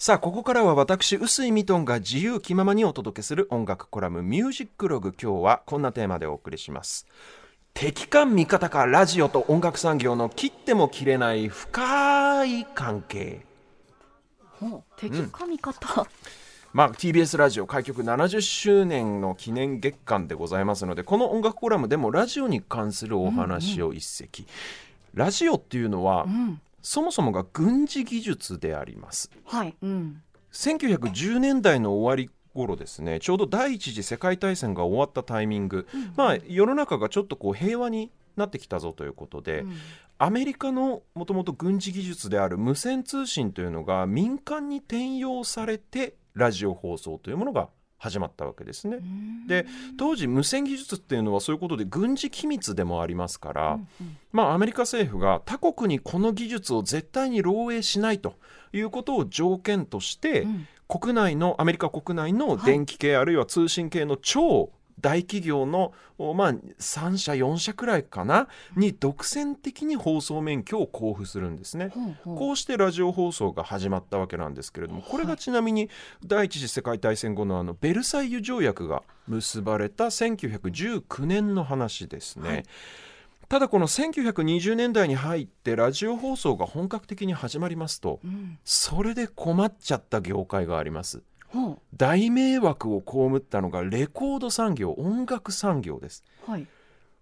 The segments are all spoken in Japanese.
さあここからは私臼井ミトンが自由気ままにお届けする音楽コラム「ミュージックログ」今日はこんなテーマでお送りします。敵か味方かラジオと音楽産業の切っても切れない深い関係。敵か味方、まあ、TBS ラジオ開局70周年の記念月間でございますのでこの音楽コラムでもラジオに関するお話を一席、ラジオっていうのは、うんそもそもが軍事技術であります。はい、うん、1910年代の終わり頃ですね。ちょうど第一次世界大戦が終わったタイミング、まあ世の中がちょっとこう平和になってきたぞということで、うん。アメリカのもともと軍事技術である無線通信というのが民間に転用されてラジオ放送というものが始まったわけですね。で当時無線技術っていうのはそういうことで軍事機密でもありますから、うんうん。まあ、アメリカ政府が他国にこの技術を絶対に漏洩しないということを条件として、うん。国内のアメリカ国内の電気系、あるいは通信系の超大企業の、おまあ、3社4社くらいかなに独占的に放送免許を交付するんですね。ほうほう。こうしてラジオ放送が始まったわけなんですけれどもこれがちなみに第一次世界大戦後のあのベルサイユ条約が結ばれた1919年の話ですね。はい。ただこの1920年代に入ってラジオ放送が本格的に始まりますとうん。それで困っちゃった業界があります。ほ大迷惑を被ったのがレコード産業音楽産業です。うはい。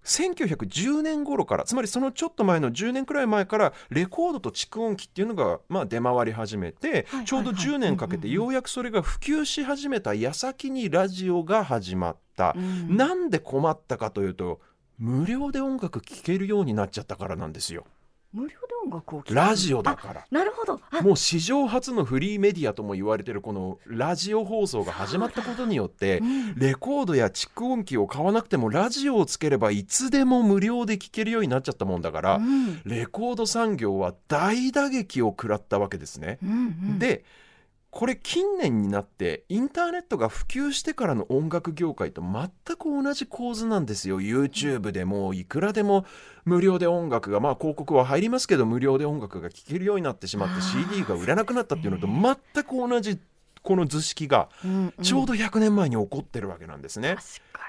1910年頃からつまりそのちょっと前の10年くらい前からレコードと蓄音機っていうのがまあ出回り始めて、はいちょうどはい10年かけてようやくそれが普及し始めた矢先にラジオが始まった、うん。なんで困ったかというと無料で音楽聴けるようになっちゃったからなんですよ無料で音楽を聴くラジオだから。あなるほど。あもう史上初のフリーメディアとも言われてるこのラジオ放送が始まったことによってうん。レコードや蓄音機を買わなくてもラジオをつければいつでも無料で聴けるようになっちゃったもんだから、うん。レコード産業は大打撃を食らったわけですね。うんうん。でこれ近年になってインターネットが普及してからの音楽業界と全く同じ構図なんですよ。YouTube でもいくらでも無料で音楽がまあ広告は入りますけど無料で音楽が聴けるようになってしまって CD が売れなくなったっていうのと全く同じこの図式がちょうど100年前に起こってるわけなんですね。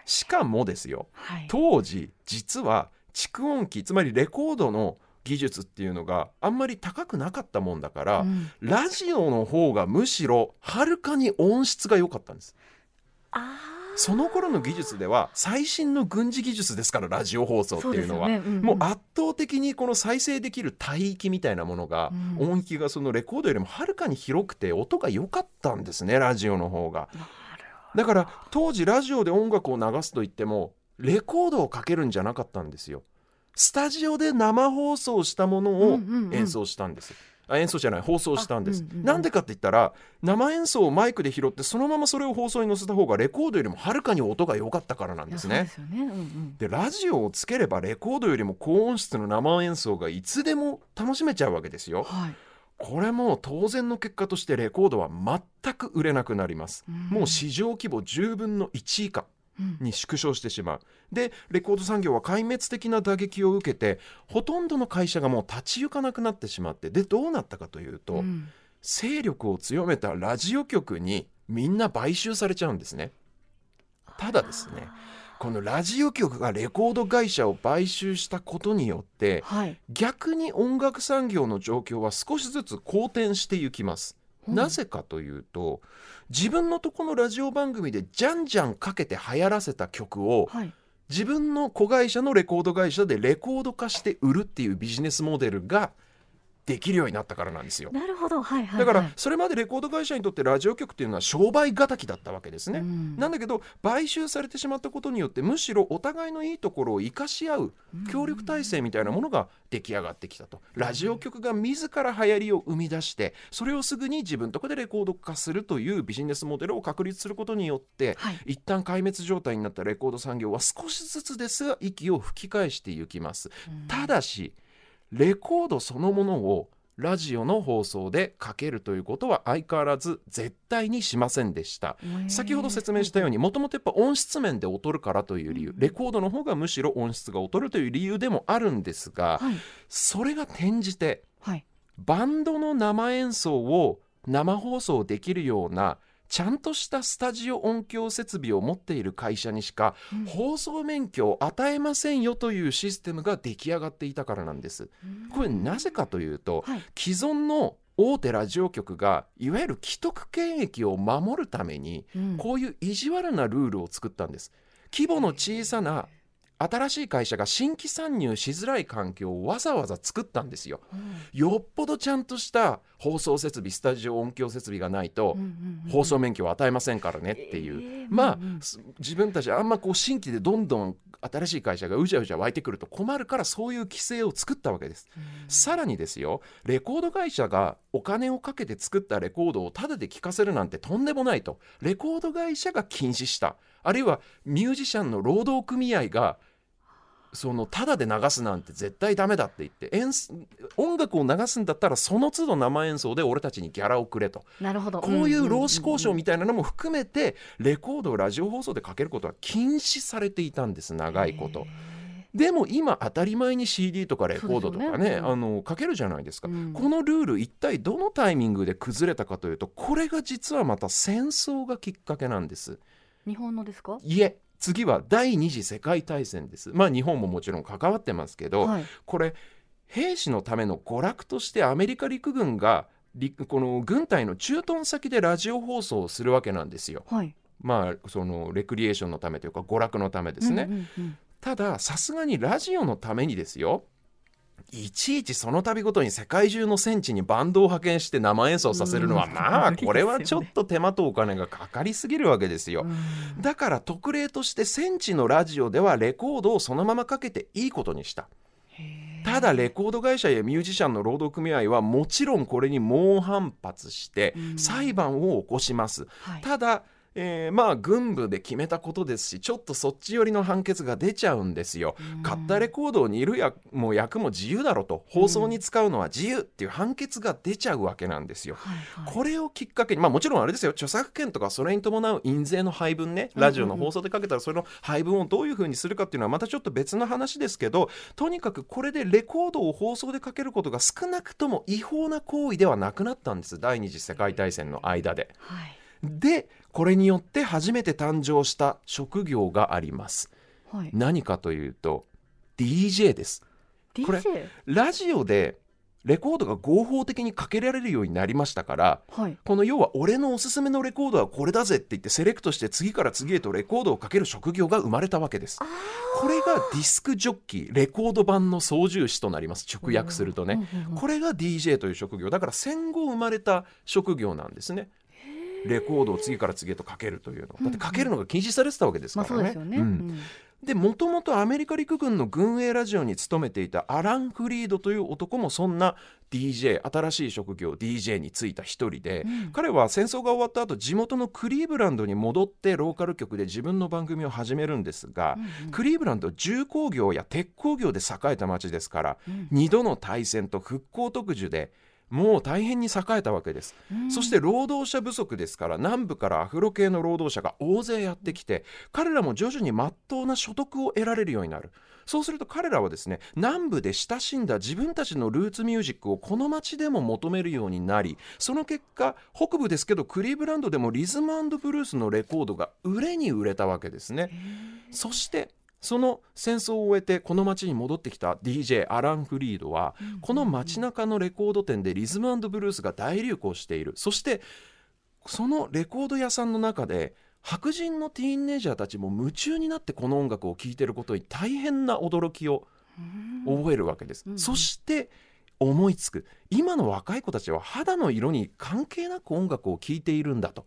しかもですよはい。当時実は蓄音機つまりレコードの技術っていうのがあんまり高くなかったもんだから、うん。ラジオの方がむしろはるかに音質が良かったんです。その頃の技術では最新の軍事技術ですからラジオ放送っていうのは。そうですよね。んん。もう圧倒的にこの再生できる帯域みたいなものが、うん。音域がそのレコードよりもはるかに広くて音が良かったんですねラジオの方が。だから当時ラジオで音楽を流すと言ってもレコードをかけるんじゃなかったんですよスタジオで生放送したものを演奏したんです、あ演奏じゃない放送したんです、あうんうんうん。なんでかって言ったら生演奏をマイクで拾ってそのままそれを放送に載せた方がレコードよりもはるかに音が良かったからなんですね。でね。うんうん。でラジオをつければレコードよりも高音質の生演奏がいつでも楽しめちゃうわけですよ。はい。これも当然の結果としてレコードは全く売れなくなります、うんもう市場規模10分の1以下うんに縮小してしまう。でレコード産業は壊滅的な打撃を受けてほとんどの会社がもう立ち行かなくなってしまってでどうなったかというと、うん。勢力を強めたラジオ局にみんな買収されちゃうんですね。ただですねこのラジオ局がレコード会社を買収したことによってはい。逆に音楽産業の状況は少しずつ好転していきます。うんなぜかというと自分のとこのラジオ番組でじゃんじゃんかけて流行らせた曲をはい。自分の子会社のレコード会社でレコード化して売るっていうビジネスモデルができるようになったからなんですよ。なるほど。はいはいだからはいそれまでレコード会社にとってラジオ局っていうのは商売敵だったわけですね。うん。なんだけど買収されてしまったことによってむしろお互いのいいところを生かし合う協力体制みたいなものが出来上がってきたと。ラジオ局が自ら流行りを生み出してそれをすぐに自分とこでレコード化するというビジネスモデルを確立することによってはい。一旦壊滅状態になったレコード産業は少しずつですが息を吹き返していきます。うん。ただしレコードそのものをラジオの放送でかけるということは相変わらず絶対にしませんでした。先ほど説明したようにもともとやっぱ音質面で劣るからという理由レコードの方がむしろ音質が劣るという理由でもあるんですがはい。それが転じてはい。バンドの生演奏を生放送できるようなちゃんとしたスタジオ音響設備を持っている会社にしかうん放送免許を与えませんよというシステムが出来上がっていたからなんです。これなぜかというとはい既存の大手ラジオ局がいわゆる既得権益を守るためにうんこういう意地悪なルールを作ったんです。規模の小さな新しい会社が新規参入しづらい環境をわざわざ作ったんですよ。よっぽどちゃんとした放送設備スタジオ音響設備がないとうんうんうん放送免許を与えませんからねっていう、えーまあ、うんうん。す自分たちあんまこう新規でどんどん新しい会社がうじゃうじゃ湧いてくると困るからそういう規制を作ったわけです。さらにですよレコード会社がお金をかけて作ったレコードをタダで聴かせるなんてとんでもないと。レコード会社が禁止した。あるいはミュージシャンの労働組合がそのタダで流すなんて絶対ダメだって言って演奏音楽を流すんだったらその都度生演奏で俺たちにギャラをくれと。なるほど。こういう労使交渉みみたいなのも含めてレコードをラジオ放送でかけることは禁止されていたんです長いこと。でも今当たり前に CD とかレコードとかねね。うん。あのかけるじゃないですか、うん。このルール一体どのタイミングで崩れたかというとこれが実はまた戦争がきっかけなんです。日本のですか？いえ次は第二次世界大戦です。まあ日本ももちろん関わってますけど、はい。これ兵士のための娯楽としてアメリカ陸軍が陸この軍隊の駐屯先でラジオ放送をするわけなんですよ。はい。まあそのレクリエーションのためというか娯楽のためですね。たださすがにラジオのためにですよいちいちその度ごとに世界中の戦地にバンドを派遣して生演奏させるのはうんまあこれはちょっと手間とお金がかかりすぎるわけですよ。うんだから特例として戦地のラジオではレコードをそのままかけていいことにした。ただレコード会社やミュージシャンの労働組合はもちろんこれに猛反発してうん裁判を起こします。はいただ、えーまあ軍部で決めたことですしちょっとそっち寄りの判決が出ちゃうんですよ。うん。買ったレコードを煮るやもう焼くも自由だろと。放送に使うのは自由っていう判決が出ちゃうわけなんですよ。はいはい。これをきっかけにまあもちろんあれですよ。著作権とかそれに伴う印税の配分ね。ラジオの放送でかけたらそれの配分をどういうふうにするかっていうのはまたちょっと別の話ですけどとにかくこれでレコードを放送でかけることが少なくとも違法な行為ではなくなったんです。第二次世界大戦の間で。はいでこれによって初めて誕生した職業があります。はい。何かというと DJ です。これ DJ ラジオでレコードが合法的にかけられるようになりましたからはい。この要は俺のおすすめのレコードはこれだぜって言ってセレクトして次から次へとレコードをかける職業が生まれたわけです。あこれがディスクジョッキーレコード版の操縦士となります。直訳するとね。うんうんうんこれが DJ という職業。だから戦後生まれた職業なんですねレコードを次から次へとかけるというの。だってかけるのが禁止されてたわけですまあからね。でもともとアメリカ陸軍の軍営ラジオに勤めていたアラン・フリードという男もそんな DJ 新しい職業 DJ に就いた一人で、うん。彼は戦争が終わった後地元のクリーブランドに戻ってローカル局で自分の番組を始めるんですが、うんうん。クリーブランド重工業や鉄鋼業で栄えた町ですからうん。2度の大戦と復興特需でもう大変に栄えたわけです。うんそして労働者不足ですから南部からアフロ系の労働者が大勢やってきて彼らも徐々に真っ当な所得を得られるようになるそうすると彼らはですね南部で親しんだ自分たちのルーツミュージックをこの街でも求めるようになりその結果北部ですけどクリーブランドでもリズムブルースのレコードが売れに売れたわけですね。そしてその戦争を終えてこの町に戻ってきた DJ アラン・フリードはこの街中のレコード店でリズムブルースが大流行している。そしてそのレコード屋さんの中で白人のティーンネイジャーたちも夢中になってこの音楽を聴いていることに大変な驚きをうん。覚えるわけです、うん。そして思いつく。今の若い子たちは肌の色に関係なく音楽を聴いているんだと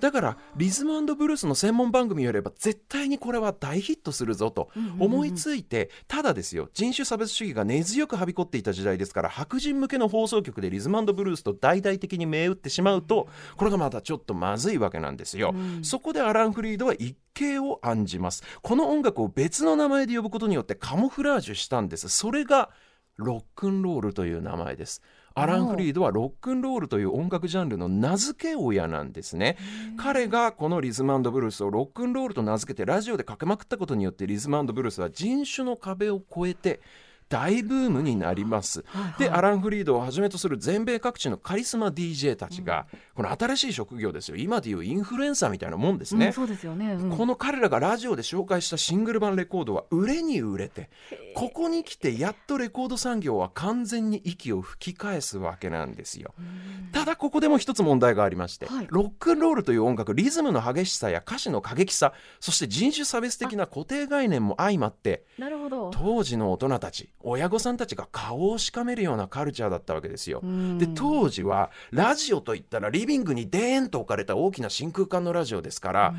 だからリズムブルースの専門番組をやれば絶対にこれは大ヒットするぞと思いついてただですよ人種差別主義が根強くはびこっていた時代ですから白人向けの放送局でリズムブルースと大々的に銘打ってしまうとこれがまたちょっとまずいわけなんですよ。うん。そこでアラン・フリードは一計を案じます。この音楽を別の名前で呼ぶことによってカモフラージュしたんです。それがロックンロールという名前ですアラン・フリードはロックンロールという音楽ジャンルの名付け親なんですね。彼がこのリズムブルー。スをロックンロールと名付けてラジオでかけまくったことによってリズムブルースは人種の壁を越えて大ブームになります。でアラン・フリードをはじめとする全米各地のカリスマ DJ たちが、この新しい職業ですよ。今でいうインフルエンサーみたいなもんですね。うん、そうですよね、うん。この彼らがラジオで紹介したシングル版レコードは売れに売れてここに来てやっとレコード産業は完全に息を吹き返すわけなんですよ。ただここでも一つ問題がありまして、はい。ロックンロールという音楽リズムの激しさや歌詞の過激さそして人種差別的な固定概念も相まってなるほど。当時の大人たち親御さんたちが顔をしかめるようなカルチャーだったわけですよ。うんで当時はラジオといったらリビングにデーンと置かれた大きな真空管のラジオですから、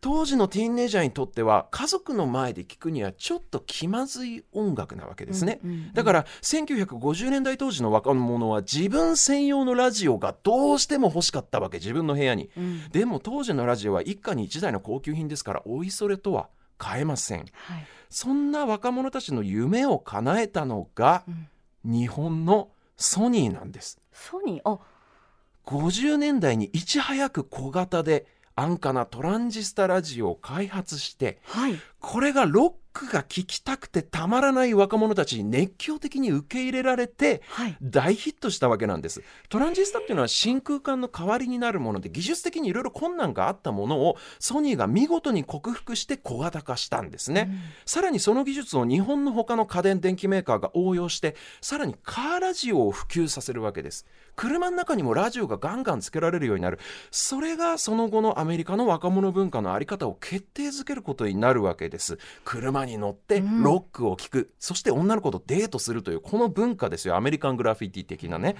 当時のティーンネイジャーにとっては家族の前で聞くにはちょっと気まずい音楽なわけですね。だから1950年代当時の若者は自分専用のラジオがどうしても欲しかったわけ自分の部屋に。うんでも当時のラジオは一家に一台の高級品ですからおいそれとは買えません。はい。そんな若者たちの夢を叶えたのがうん。日本のソニーなんです。ソニー？あ。50年代にいち早く小型で安価なトランジスタラジオを開発してはいこれがロックが聴きたくてたまらない若者たちに熱狂的に受け入れられてはい。大ヒットしたわけなんです。トランジスタっていうのは真空管の代わりになるもので技術的にいろいろ困難があったものをソニーが見事に克服して小型化したんですね、さらにその技術を日本の他の家電電機メーカーが応用してさらにカーラジオを普及させるわけです。車の中にもラジオがガンガンつけられるようになる。それがその後のアメリカの若者文化のあり方を決定づけることになるわけです。車に乗ってうん。ロックを聴く、そして女の子とデートするというこの文化ですよ。アメリカングラフィティ的なね。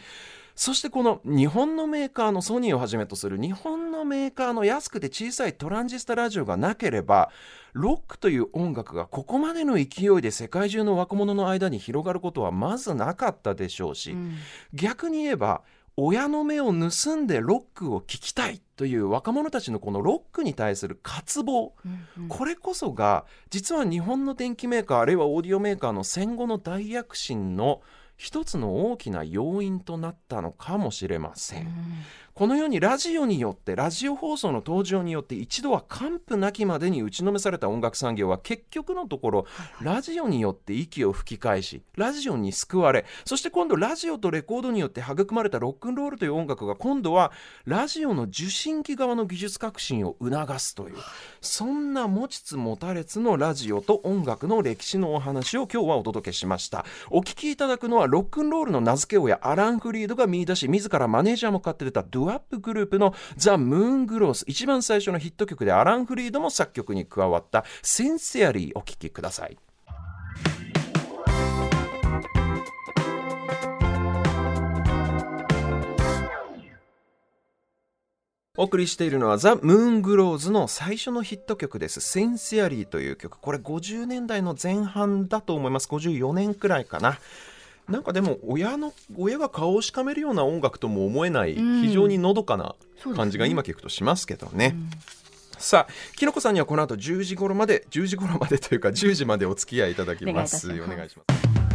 そしてこの日本のメーカーのソニーをはじめとする日本のメーカーの安くて小さいトランジスタラジオがなければロックという音楽がここまでの勢いで世界中の若者の間に広がることはまずなかったでしょうし、うん。逆に言えば親の目を盗んでロックを聴きたいという若者たちのこのロックに対する渇望。うんうん。これこそが実は日本の電機メーカーあるいはオーディオメーカーの戦後の大躍進の一つの大きな要因となったのかもしれません。このようにラジオによってラジオ放送の登場によって一度は完膚なきまでに打ちのめされた音楽産業は結局のところラジオによって息を吹き返しラジオに救われそして今度ラジオとレコードによって育まれたロックンロールという音楽が今度はラジオの受信機側の技術革新を促すというそんな持ちつ持たれつのラジオと音楽の歴史のお話を今日はお届けしました。お聞きいただくのはロックンロールの名付け親アラン・フリードが見出し自らマネージャーも買って出たドゥアップグループのザ・ムーン・グロース一番最初のヒット曲でアラン・フリードも作曲に加わったセンセアリーお聞きくださいお送りしているのはザ・ムーングローズの最初のヒット曲です。センシアリーという曲。これ50年代の前半だと思います。54年くらいかな。なんかでも親の親が顔をしかめるような音楽とも思えないうん。非常にのどかな感じが今聞くとしますけどね。うん。さあ、きのこさんにはこの後10時頃まで、10時頃までというか10時までお付き合いいただきます。お願いします。